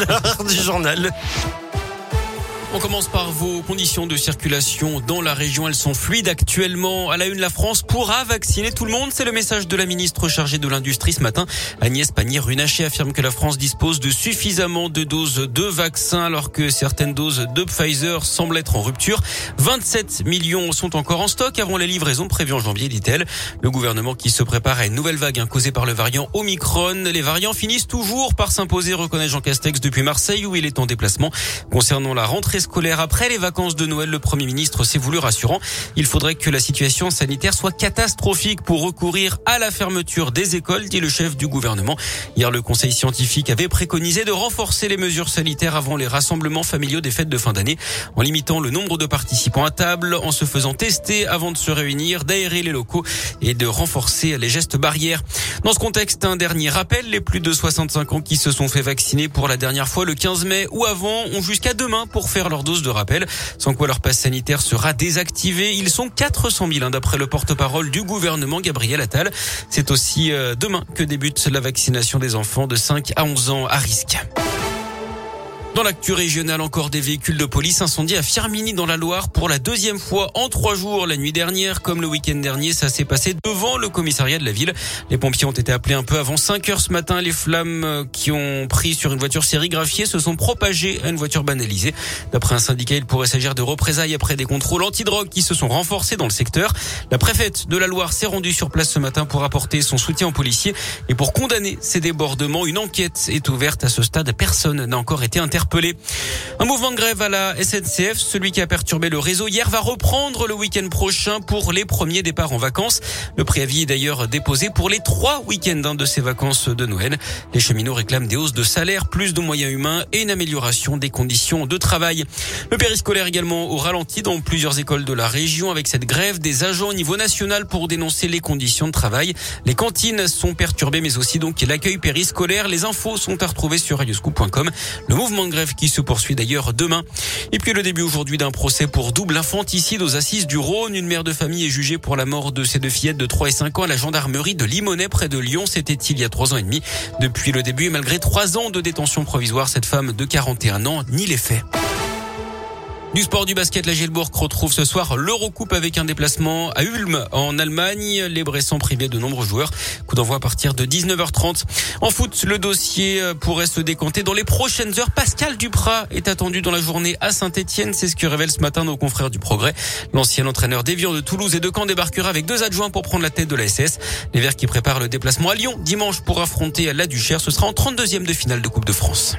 l'heure du journal. On commence par vos conditions de circulation dans la région. Elles sont fluides actuellement. À la une, la France pourra vacciner tout le monde. C'est le message de la ministre chargée de l'Industrie ce matin. Agnès Pannier-Runacher affirme que la France dispose de suffisamment de doses de vaccins alors que certaines doses de Pfizer semblent être en rupture. 27 millions sont encore en stock avant les livraisons prévues en janvier, dit-elle. Le gouvernement qui se prépare à une nouvelle vague causée par le variant Omicron. Les variants finissent toujours par s'imposer, reconnaît Jean Castex depuis Marseille où il est en déplacement. Concernant la rentrée scolaire après les vacances de Noël. Le Premier ministre s'est voulu rassurant. Il faudrait que la situation sanitaire soit catastrophique pour recourir à la fermeture des écoles, dit le chef du gouvernement. Hier, le conseil scientifique avait préconisé de renforcer les mesures sanitaires avant les rassemblements familiaux des fêtes de fin d'année, en limitant le nombre de participants à table, en se faisant tester avant de se réunir, d'aérer les locaux et de renforcer les gestes barrières. Dans ce contexte, un dernier rappel, les plus de 65 ans qui se sont fait vacciner pour la dernière fois le 15 mai ou avant ont jusqu'à demain pour faire leur dose de rappel, sans quoi leur passe sanitaire sera désactivé. Ils sont 400 000 hein, d'après le porte-parole du gouvernement Gabriel Attal. C'est aussi euh, demain que débute la vaccination des enfants de 5 à 11 ans à risque. Dans l'actu régionale, encore des véhicules de police incendiés à Firmini dans la Loire pour la deuxième fois en trois jours la nuit dernière. Comme le week-end dernier, ça s'est passé devant le commissariat de la ville. Les pompiers ont été appelés un peu avant 5 heures ce matin. Les flammes qui ont pris sur une voiture sérigraphiée se sont propagées à une voiture banalisée. D'après un syndicat, il pourrait s'agir de représailles après des contrôles antidrogue qui se sont renforcés dans le secteur. La préfète de la Loire s'est rendue sur place ce matin pour apporter son soutien aux policiers et pour condamner ces débordements. Une enquête est ouverte à ce stade. Personne n'a encore été interpellé. Un mouvement de grève à la SNCF, celui qui a perturbé le réseau hier, va reprendre le week-end prochain pour les premiers départs en vacances. Le préavis est d'ailleurs déposé pour les trois week-ends hein, de ces vacances de Noël. Les cheminots réclament des hausses de salaire, plus de moyens humains et une amélioration des conditions de travail. Le périscolaire également au ralenti dans plusieurs écoles de la région avec cette grève des agents au niveau national pour dénoncer les conditions de travail. Les cantines sont perturbées mais aussi donc l'accueil périscolaire. Les infos sont à retrouver sur radioscoop.com. Le mouvement grève qui se poursuit d'ailleurs demain. Et puis le début aujourd'hui d'un procès pour double infanticide aux assises du Rhône. Une mère de famille est jugée pour la mort de ses deux fillettes de 3 et 5 ans à la gendarmerie de Limonest près de Lyon. C'était il y a trois ans et demi. Depuis le début et malgré trois ans de détention provisoire, cette femme de 41 ans nie les faits. Du sport du basket, la Gilbourg retrouve ce soir l'Eurocoupe avec un déplacement à Ulm en Allemagne. Les Bressans privés de nombreux joueurs. Coup d'envoi à partir de 19h30. En foot, le dossier euh, pourrait se décanter dans les prochaines heures. Pascal Duprat est attendu dans la journée à Saint-Etienne. C'est ce que révèle ce matin nos confrères du Progrès. L'ancien entraîneur d'Evian de Toulouse et de Caen débarquera avec deux adjoints pour prendre la tête de la SS. Les Verts qui préparent le déplacement à Lyon dimanche pour affronter la Duchère. Ce sera en 32e de finale de Coupe de France.